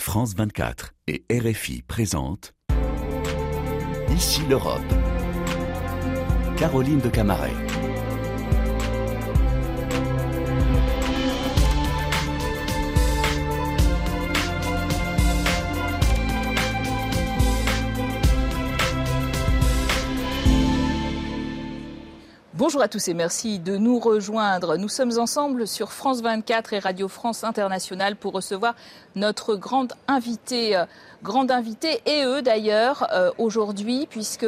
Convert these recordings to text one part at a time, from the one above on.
France 24 et RFI présentent Ici l'Europe. Caroline de Camaret. Bonjour à tous et merci de nous rejoindre. Nous sommes ensemble sur France 24 et Radio France Internationale pour recevoir notre grande invitée, euh, grande invitée et eux d'ailleurs euh, aujourd'hui puisque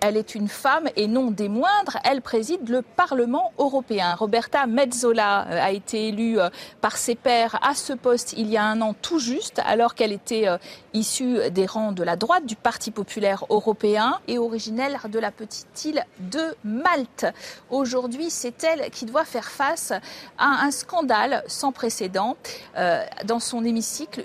elle est une femme et non des moindres. Elle préside le Parlement européen. Roberta Metzola euh, a été élue par ses pairs à ce poste il y a un an tout juste, alors qu'elle était issue des rangs de la droite du Parti populaire européen et originaire de la petite île de Malte. Aujourd'hui, c'est elle qui doit faire face à un scandale sans précédent dans son émission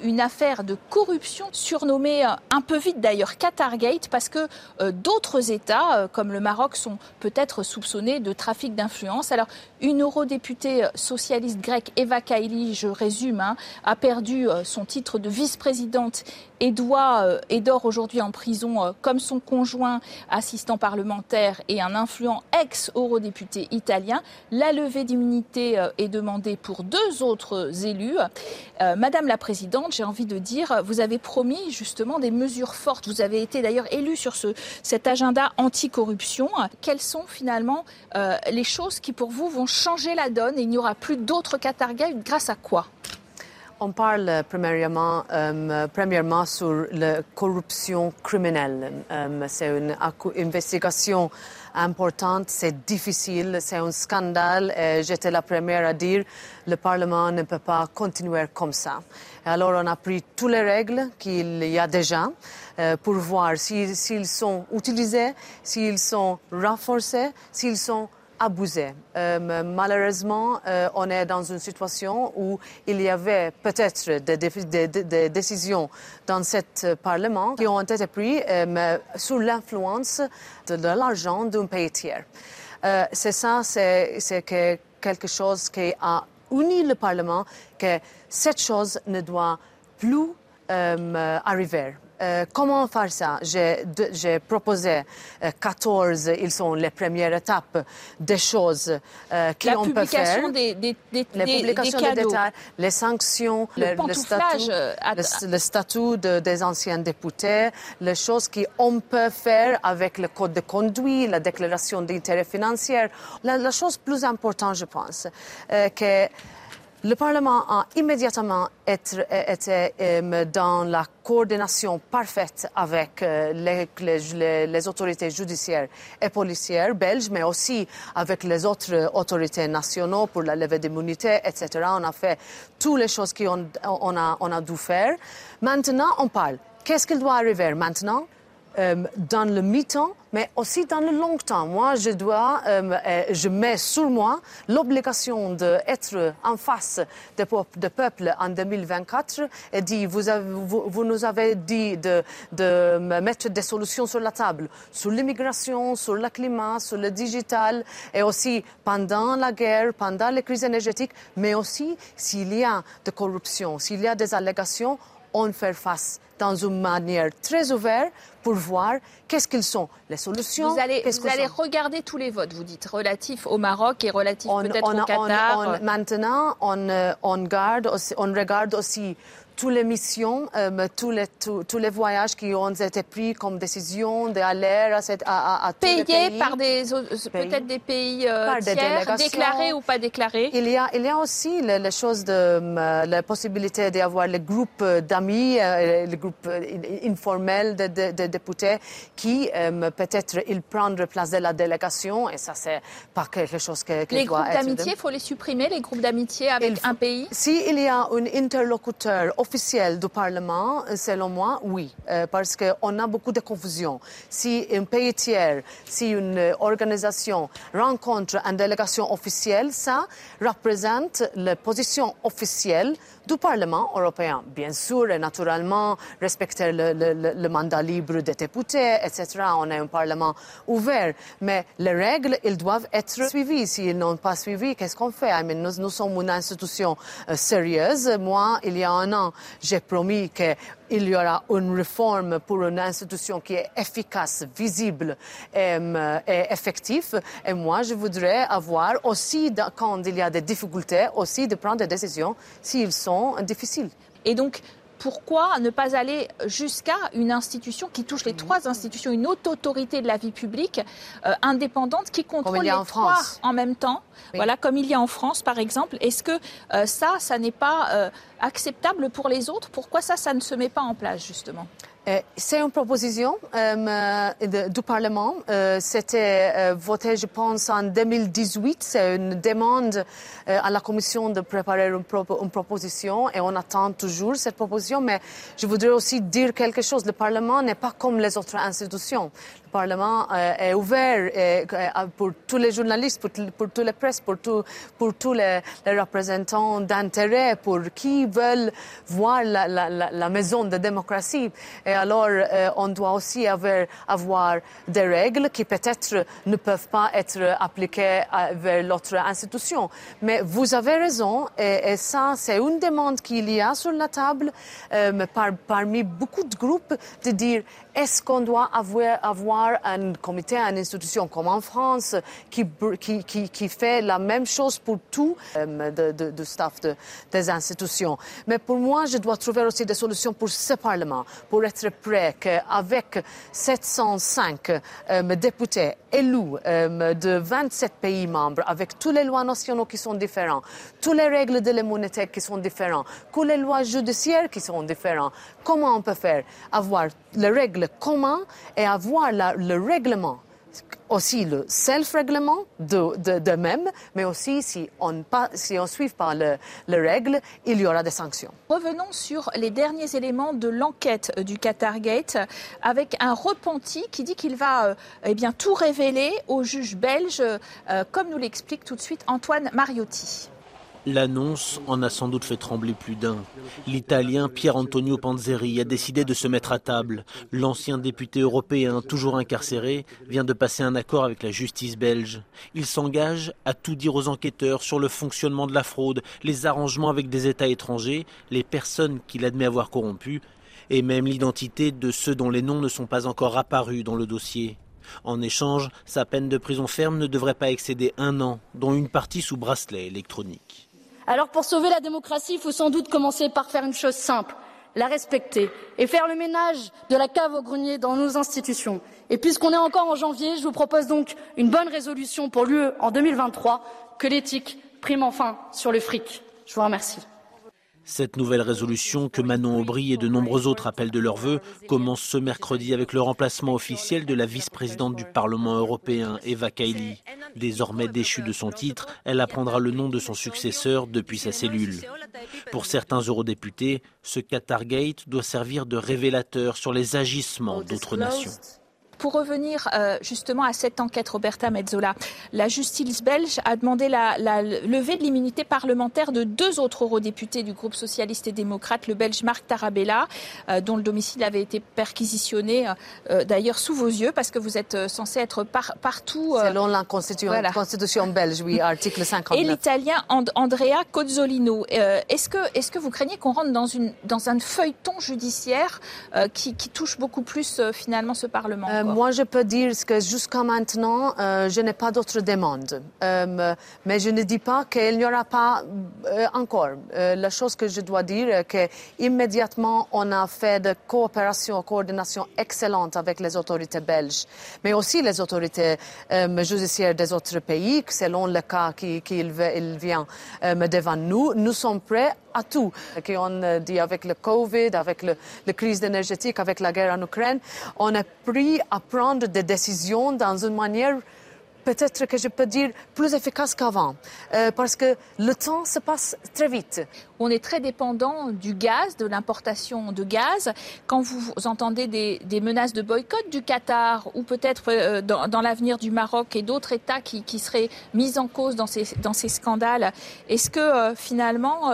une affaire de corruption surnommée euh, un peu vite d'ailleurs Qatargate parce que euh, d'autres États euh, comme le Maroc sont peut-être soupçonnés de trafic d'influence. Alors une eurodéputée socialiste grecque Eva Kaili, je résume, hein, a perdu son titre de vice-présidente et doit et dort aujourd'hui en prison comme son conjoint assistant parlementaire et un influent ex-eurodéputé italien. La levée d'immunité est demandée pour deux autres élus. Madame la Présidente, j'ai envie de dire, vous avez promis justement des mesures fortes. Vous avez été d'ailleurs élu sur ce, cet agenda anticorruption. Quelles sont finalement euh, les choses qui pour vous vont changer la donne? Et il n'y aura plus d'autres Qatargate grâce à quoi? On parle premièrement, euh, premièrement sur la corruption criminelle. Euh, c'est une investigation importante, c'est difficile, c'est un scandale. J'étais la première à dire le Parlement ne peut pas continuer comme ça. alors on a pris toutes les règles qu'il y a déjà euh, pour voir s'ils sont utilisés, s'ils sont renforcés, s'ils sont Euh, malheureusement, euh, on est dans une situation où il y avait peut-être des, décisions dans ce Parlement qui ont été prises euh, sous l'influence de, l'argent d'un pays tiers. c'est ça, c'est quelque chose qui a uni le Parlement, que cette chose ne doit plus arriver. Euh, comment faire ça? J'ai proposé 14, euh, ils sont les premières étapes des choses euh, qu'on peut faire. Des, des, des, les publications des, détails, les sanctions, le, le, statut, le, statut de, des anciens députés, les choses qu'on peut faire avec le code de conduite, la déclaration d'intérêt financier. La, la, chose plus importante, je pense, que le Parlement a immédiatement été, euh, dans la coordination parfaite avec euh, les, autorités judiciaires et policières belges, mais aussi avec les autres autorités nationales pour la levée d'immunité, etc. On a fait toutes les choses qu'on on a, a dû faire. Maintenant, on parle. Qu'est-ce qu'il doit arriver maintenant? Euh, dans le mi-temps, mais aussi dans le long temps. Moi, je dois, euh, euh, je mets sur moi l'obligation d'être en face des de peuples en 2024 et dit, vous, nous avez dit de, de, mettre des solutions sur la table, sur l'immigration, sur le climat, sur le digital et aussi pendant la guerre, pendant les crises énergétiques, mais aussi s'il y a de corruption, s'il y a des allégations, on fait face dans une manière très ouverte pour voir qu'est-ce qu'ils sont, les solutions. Vous allez, vous allez regarder tous les votes, vous dites, relatifs au Maroc et relatifs peut-être au Qatar. maintenant, on, on, garde on regarde aussi toutes les missions, euh, tous, les, tous, les voyages qui ont été pris comme décision d'aller à, à, à, Payés par des, peut-être des pays euh, tiers, déclarés ou pas déclarés. Il y a, il y a aussi les, choses de euh, la possibilité d'avoir les groupes d'amis, les groupes informels de, de, députés qui peut-être ils prennent place de la délégation et ça c'est pas quelque chose que, Les groupes d'amitié, il faut les supprimer, les groupes d'amitié avec un pays? S'il y a un interlocuteur officielle du Parlement, selon moi, oui, euh, parce qu'on a beaucoup de confusion. Si un pays tiers, si une organisation rencontre une délégation officielle, ça représente la position officielle du Parlement européen. Bien sûr, et naturellement, respecter le, mandat libre des députés, etc. On est un Parlement ouvert. Mais les règles, elles doivent être suivies. S'ils n'ont pas suivi, qu'est-ce qu'on fait? Nous, nous, sommes une institution euh, sérieuse. Moi, il y a un an, j'ai promis qu'il y aura une réforme pour une institution qui est efficace, visible et, et effective. Et moi, je voudrais avoir aussi, quand il y a des difficultés, aussi de prendre des décisions s'ils sont difficiles. Et donc, pourquoi ne pas aller jusqu'à une institution qui touche les trois institutions, une haute autorité de la vie publique euh, indépendante qui contrôle les en trois en même temps, voilà, comme il y a en France par exemple. Est-ce que euh, ça, ça n'est pas euh, acceptable pour les autres? Pourquoi ça, ça ne se met pas en place justement? Euh, c'est une proposition euh, du Parlement. Euh, c'était voté, je pense, en 2018. C'est une demande à la Commission de préparer une, proposition et on attend toujours cette proposition. Mais je voudrais aussi dire quelque chose. Le Parlement n'est pas comme les autres institutions. Parlement euh, est ouvert euh, pour tous les journalistes, pour, pour tous les presses, pour, tous les, représentants d'intérêt, pour qui veulent voir la, maison de démocratie. Et alors, euh, on doit aussi avoir, des règles qui peut-être ne peuvent pas être appliquées vers l'autre institution. Mais vous avez raison, et, ça, c'est une demande qu'il y a sur la table par, parmi beaucoup de groupes de dire est-ce qu'on doit avoir, un comité, une institution comme en France qui, fait la même chose pour tout euh, staff de, des institutions? Mais pour moi, je dois trouver aussi des solutions pour ce Parlement, pour être prêt qu'avec 705 euh, députés élus euh, de 27 pays membres, avec toutes les lois nationales qui sont différentes, toutes les règles de l'immunité qui sont différentes, toutes les lois judiciaires qui sont différentes, comment on peut faire avoir les règles communes et avoir le règlement aussi le self-règlement de, de, même, mais aussi si on si suit pas les règles, il y aura des sanctions. Revenons sur les derniers éléments de l'enquête du Qatar Gate avec un repenti qui dit qu'il va euh, eh bien, tout révéler au juge belge, euh, comme nous l'explique tout de suite Antoine Mariotti. L'annonce en a sans doute fait trembler plus d'un. L'Italien Pier Antonio Panzeri a décidé de se mettre à table. L'ancien député européen, toujours incarcéré, vient de passer un accord avec la justice belge. Il s'engage à tout dire aux enquêteurs sur le fonctionnement de la fraude, les arrangements avec des États étrangers, les personnes qu'il admet avoir corrompues, et même l'identité de ceux dont les noms ne sont pas encore apparus dans le dossier. En échange, sa peine de prison ferme ne devrait pas excéder un an, dont une partie sous bracelet électronique. Alors pour sauver la démocratie, il faut sans doute commencer par faire une chose simple, la respecter et faire le ménage de la cave au grenier dans nos institutions. Et puisqu'on est encore en janvier, je vous propose donc une bonne résolution pour l'UE en 2023, que l'éthique prime enfin sur le fric. Je vous remercie. Cette nouvelle résolution que Manon Aubry et de nombreux autres appellent de leur vœu commence ce mercredi avec le remplacement officiel de la vice-présidente du Parlement européen, Eva Kaili. Désormais déchue de son titre, elle apprendra le nom de son successeur depuis sa cellule. Pour certains eurodéputés, ce Qatargate doit servir de révélateur sur les agissements d'autres nations pour revenir euh, justement à cette enquête, Roberta Mezzola, la justice belge a demandé la, levée de l'immunité parlementaire de deux autres eurodéputés du groupe socialiste et démocrate, le belge Marc Tarabella, euh, dont le domicile avait été perquisitionné euh, d'ailleurs sous vos yeux, parce que vous êtes censé être partout. Selon la constitution, belge, oui, article 59. Et l'italien Andrea Cozzolino. est-ce que, est que vous craignez qu'on rentre dans, une, dans un feuilleton judiciaire qui, qui, touche beaucoup plus finalement ce Parlement moi, je peux dire que jusqu'à maintenant, euh, je n'ai pas d'autres demandes. Euh, mais je ne dis pas qu'il n'y aura pas euh, encore. la chose que je dois dire est qu'immédiatement, on a fait de coopération, coordination excellente avec les autorités belges, mais aussi les autorités judiciaires des autres pays, selon le cas qu'il il vient devant nous. Nous sommes prêts à tout. Qu'on dit avec le Covid, avec la crise énergétique, avec la guerre en Ukraine, on a pris à prendre des décisions dans une manière peut-être que je peux dire plus efficace qu'avant, euh, parce que le temps se passe très vite. On est très dépendant du gaz, de l'importation de gaz. Quand vous entendez des, menaces de boycott du Qatar ou peut-être euh, dans, l'avenir du Maroc et d'autres États qui, seraient mis en cause dans ces, scandales, est-ce que euh, finalement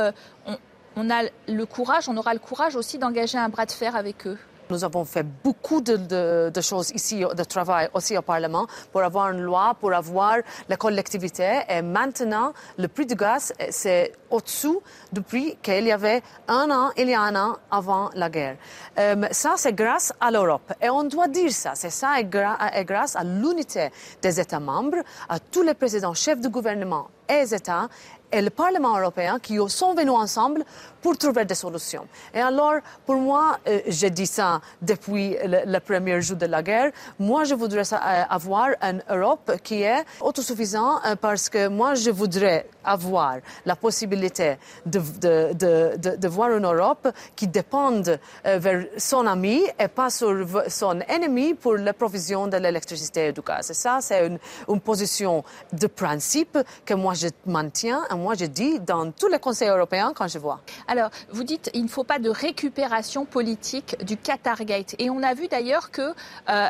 on a le courage, on aura le courage aussi d'engager un bras de fer avec eux? Nous avons fait beaucoup de, choses ici, de travail aussi au Parlement, pour avoir une loi, pour avoir la collectivité. Et maintenant, le prix du gaz, c'est au-dessous du prix qu'il y avait un an, il y a un an avant la guerre. Euh, ça, c'est grâce à l'Europe. Et on doit dire ça. C'est ça et, grâce à l'unité des États membres, à tous les présidents, chefs de gouvernement et États et le Parlement européen qui sont venus ensemble pour trouver des solutions. Et alors, pour moi, euh, j'ai dit ça depuis le, premier jour de la guerre, moi, je voudrais euh, avoir une Europe qui est autosuffisante euh, parce que moi, je voudrais avoir la possibilité de, de, de, de voir une Europe qui dépend vers son ami et pas sur son ennemi pour la provision de l'électricité et du gaz. Et ça, c'est une, une, position de principe que moi, je maintiens et moi, je dis dans tous les conseils européens quand je vois. Alors, vous dites il ne faut pas de récupération politique du Qatargate. Et on a vu d'ailleurs que euh,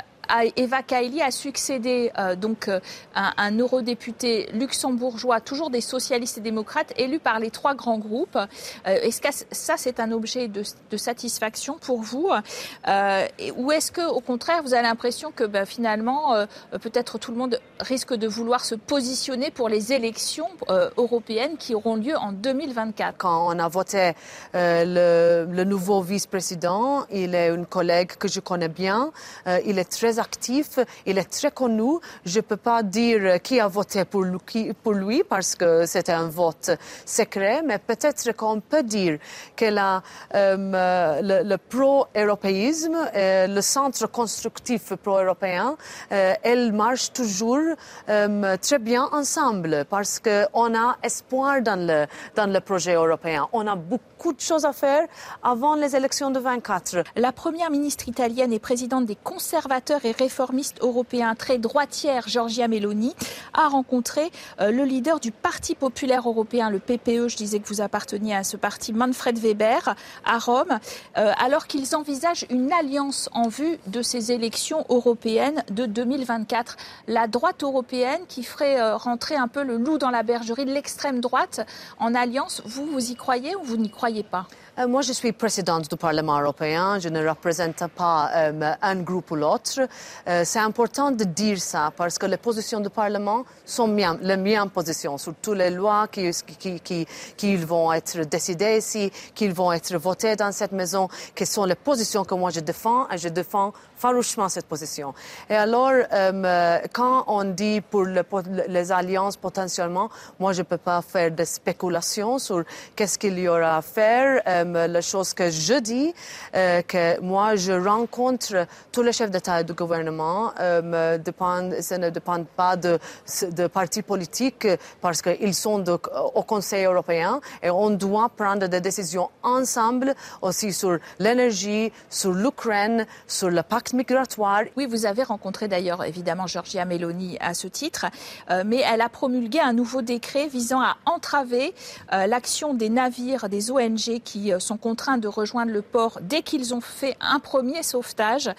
Eva Kaili a succédé euh, donc euh, un, eurodéputé luxembourgeois, toujours des socialistes et démocrates, élu par les trois grands groupes. Euh, est-ce que ça c'est un objet de, satisfaction pour vous Ou est-ce que au contraire vous avez l'impression que ben, finalement peut-être tout le monde risque de vouloir se positionner pour les élections européennes qui auront lieu en 2024 Quand on a voté le, le, nouveau vice-président, il est une collègue que je connais bien. il est très actif, il est très connu. Je ne peux pas dire qui a voté pour lui, parce que c'était un vote secret, mais peut-être qu'on peut dire que la, euh, le, pro-européisme, le centre constructif pro-européen, euh, elle marche toujours euh, très bien ensemble parce qu'on a espoir dans le, dans le projet européen. On a beaucoup de choses à faire avant les élections de 24. La première ministre italienne et présidente des conservateurs réformiste européen très droitière, Giorgia Meloni, a rencontré euh, le leader du Parti populaire européen, le PPE, je disais que vous apparteniez à ce parti, Manfred Weber, à Rome, euh, alors qu'ils envisagent une alliance en vue de ces élections européennes de 2024. La droite européenne qui ferait euh, rentrer un peu le loup dans la bergerie de l'extrême droite en alliance, vous, vous y croyez ou vous n'y croyez pas? Euh, moi, je suis présidente du Parlement européen. Je ne représente pas euh, un groupe ou l'autre. Euh, c'est important de dire ça parce que les positions du Parlement sont les miennes positions sur toutes les lois qui, qui, qui, qui, vont être décidées ici, qui vont être votées dans cette maison, qui sont les positions que moi je défends et je défends farouchement cette position. Et alors, quand on dit pour les alliances potentiellement, moi je ne peux pas faire de spéculation sur qu'est-ce qu'il y aura à faire la chose que je dis, euh, que moi, je rencontre tous les chefs d'État et de gouvernement. Euh, ça ne dépend pas de, de partis politiques parce qu'ils sont au Conseil européen et on doit prendre des décisions ensemble aussi sur l'énergie, sur l'Ukraine, sur le pacte migratoire. Oui, vous avez rencontré d'ailleurs évidemment Georgia Meloni à ce titre, euh, mais elle a promulgué un nouveau décret visant à entraver l'action des navires, des ONG qui sont contraints de rejoindre le port dès qu'ils ont fait un premier sauvetage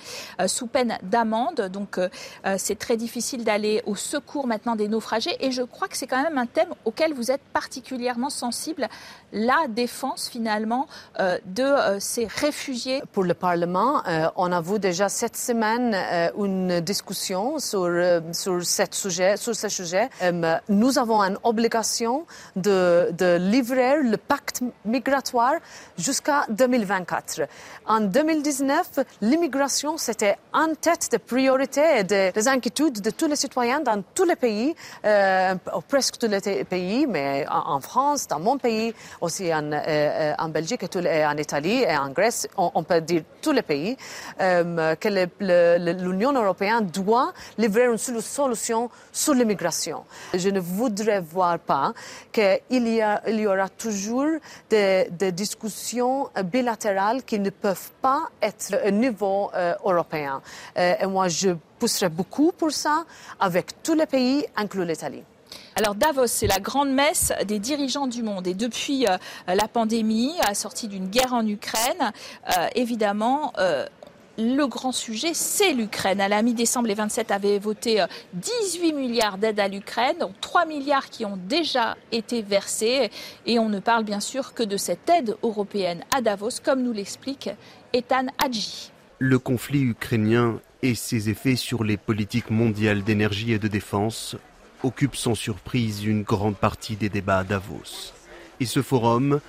euh, sous peine d'amende. Donc euh, euh, c'est très difficile d'aller au secours maintenant des naufragés et je crois que c'est quand même un thème auquel vous êtes particulièrement sensible, la défense finalement de ces réfugiés. Pour le Parlement, on a vu déjà cette semaine une discussion sur, sur, cette sujet, sur ce sujet. nous avons une obligation de, de livrer le pacte migratoire jusqu'à 2024. En 2019, l'immigration, c'était en tête des priorités et des inquiétudes de tous les citoyens dans tous les pays, euh, presque tous les pays, mais en, France, dans mon pays, aussi en, euh, en Belgique, et, en Italie et en Grèce, on, peut dire tous les pays, euh, que l'Union européenne doit livrer une solution sur l'immigration. Je ne voudrais voir pas qu'il y, aura toujours des discussions bilatérales qui ne peuvent pas être au niveau euh, européen. Euh, et moi, je pousserai beaucoup pour ça avec tous les pays, inclus l'Italie. Alors Davos, c'est la grande messe des dirigeants du monde. Et depuis euh, la pandémie, à sortie d'une guerre en Ukraine, évidemment, le grand sujet, c'est l'Ukraine. À la mi-décembre, les 27 avaient voté 18 euh, milliards d'aides à l'Ukraine, 3 milliards qui ont déjà été versés. Et on ne parle bien sûr que de cette aide européenne à Davos, comme nous l'explique Ethan Hadji. Le conflit ukrainien et ses effets sur les politiques mondiales d'énergie et de défense occupent sans surprise une grande partie des débats à Davos. Et ce forum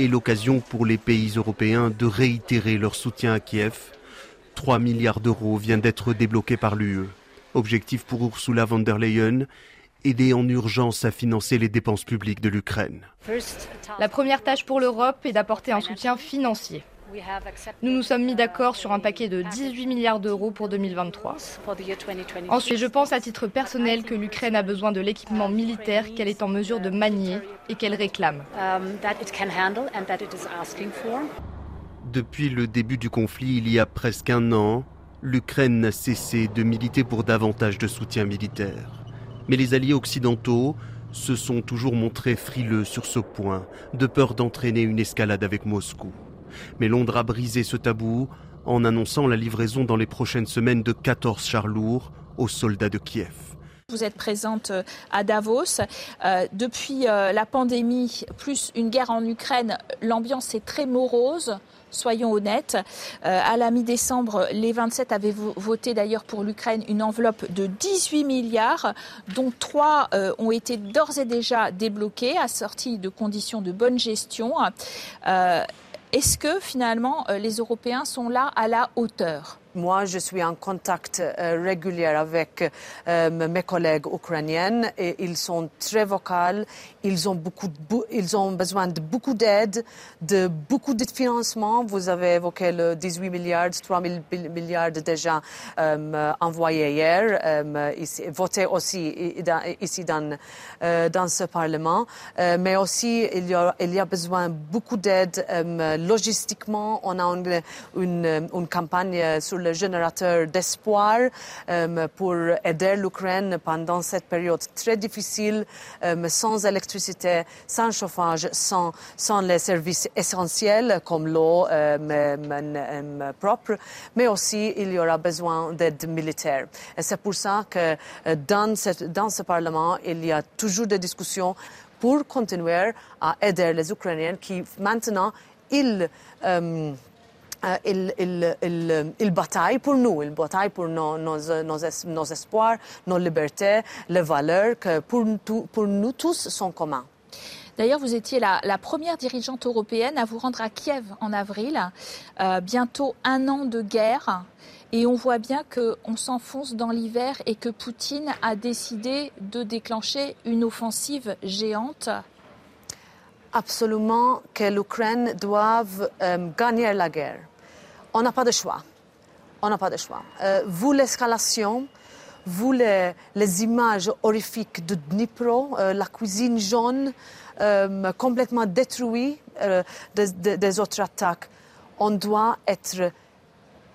est l'occasion pour les pays européens de réitérer leur soutien à Kiev. 3 milliards d'euros viennent d'être débloqués par l'UE. Objectif pour Ursula von der Leyen, aider en urgence à financer les dépenses publiques de l'Ukraine. La première tâche pour l'Europe est d'apporter un soutien financier. Nous nous sommes mis d'accord sur un paquet de 18 milliards d'euros pour 2023. Ensuite, je pense à titre personnel que l'Ukraine a besoin de l'équipement militaire qu'elle est en mesure de manier et qu'elle réclame. Depuis le début du conflit, il y a presque un an, l'Ukraine n'a cessé de militer pour davantage de soutien militaire. Mais les alliés occidentaux se sont toujours montrés frileux sur ce point, de peur d'entraîner une escalade avec Moscou. Mais Londres a brisé ce tabou en annonçant la livraison dans les prochaines semaines de 14 chars lourds aux soldats de Kiev. Vous êtes présente euh, à Davos. Euh, depuis euh, la pandémie, plus une guerre en Ukraine, l'ambiance est très morose. Soyons honnêtes. à la mi-décembre, les 27 avaient voté d'ailleurs pour l'Ukraine une enveloppe de 18 milliards, dont 3 ont été d'ores et déjà débloqués, assortis de conditions de bonne gestion. Est-ce que finalement euh, les Européens sont là à la hauteur? Moi, je suis en contact euh, régulier avec euh, mes collègues ukrainiennes et ils sont très vocaux. Ils ont, beaucoup ils ont besoin de beaucoup d'aide, de beaucoup de financement. Vous avez évoqué le 18 milliards, 3 milliards déjà euh, envoyés hier, ici, votés aussi ici dans, dans ce Parlement. mais aussi, il y, a, il y a besoin de beaucoup d'aide logistiquement. On a une, une, une campagne sur le générateur d'espoir euh, pour aider l'Ukraine pendant cette période très difficile, euh, sans électricité, sans chauffage, sans, sans les services essentiels comme l'eau euh, propre, mais aussi il y aura besoin d'aide militaire. Et c'est pour ça que dans, cette, dans ce Parlement, il y a toujours des discussions pour continuer à aider les Ukrainiens qui maintenant, ils euh, il, il, il, bataille pour nous, il bataille pour nos, nos, nos, espoirs, nos libertés, les valeurs que pour, pour nous tous sont communs. D'ailleurs, vous étiez la, la, première dirigeante européenne à vous rendre à Kiev en avril, euh, bientôt un an de guerre. Et on voit bien qu'on s'enfonce dans l'hiver et que Poutine a décidé de déclencher une offensive géante. Absolument que l'Ukraine doive euh, gagner la guerre on n'a pas de choix. On n'a pas de choix. Euh, vous, l'escalation, vous, les, images horrifiques de Dnipro, euh, la cuisine jaune euh, complètement détruite des, autres attaques, on doit être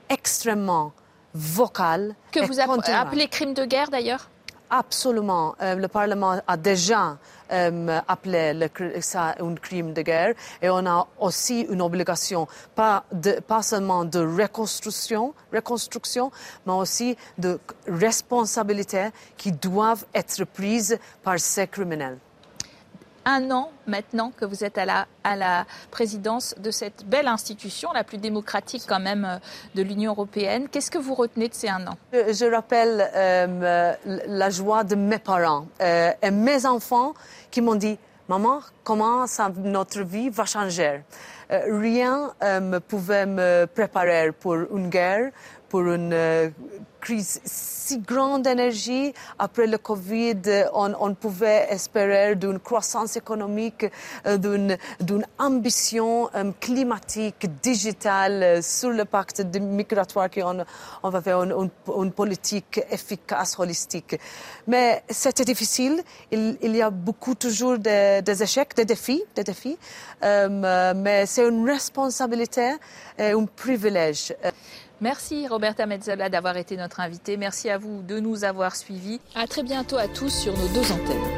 extrêmement vocal. Que vous appelez crime de guerre d'ailleurs? Absolument. le Parlement a déjà euh, appeler ça un crime de guerre. Et on a aussi une obligation, pas, de, pas seulement de reconstruction, reconstruction, mais aussi de responsabilité qui doivent être prises par ces criminels un an maintenant que vous êtes à la, présidence de cette belle institution, la plus démocratique quand même euh, de l'Union européenne. Qu'est-ce que vous retenez de ces un an? Je, rappelle euh, la joie de mes parents euh, et mes enfants qui m'ont dit, maman, comment notre vie va changer? Rien ne pouvait me préparer pour une guerre, pour une crise si grande d'énergie. Après le Covid, on, pouvait espérer d'une croissance économique, euh, d'une ambition euh, climatique, digitale euh, sur le pacte migratoire qu'on on va faire une, politique efficace, holistique. Mais c'était difficile. Il, y a beaucoup toujours des, échecs, des défis, des défis. mais c'est une responsabilité et un privilège. Merci Roberta Metzola d'avoir été notre invitée. Merci à vous de nous avoir suivis. À très bientôt à tous sur nos deux antennes.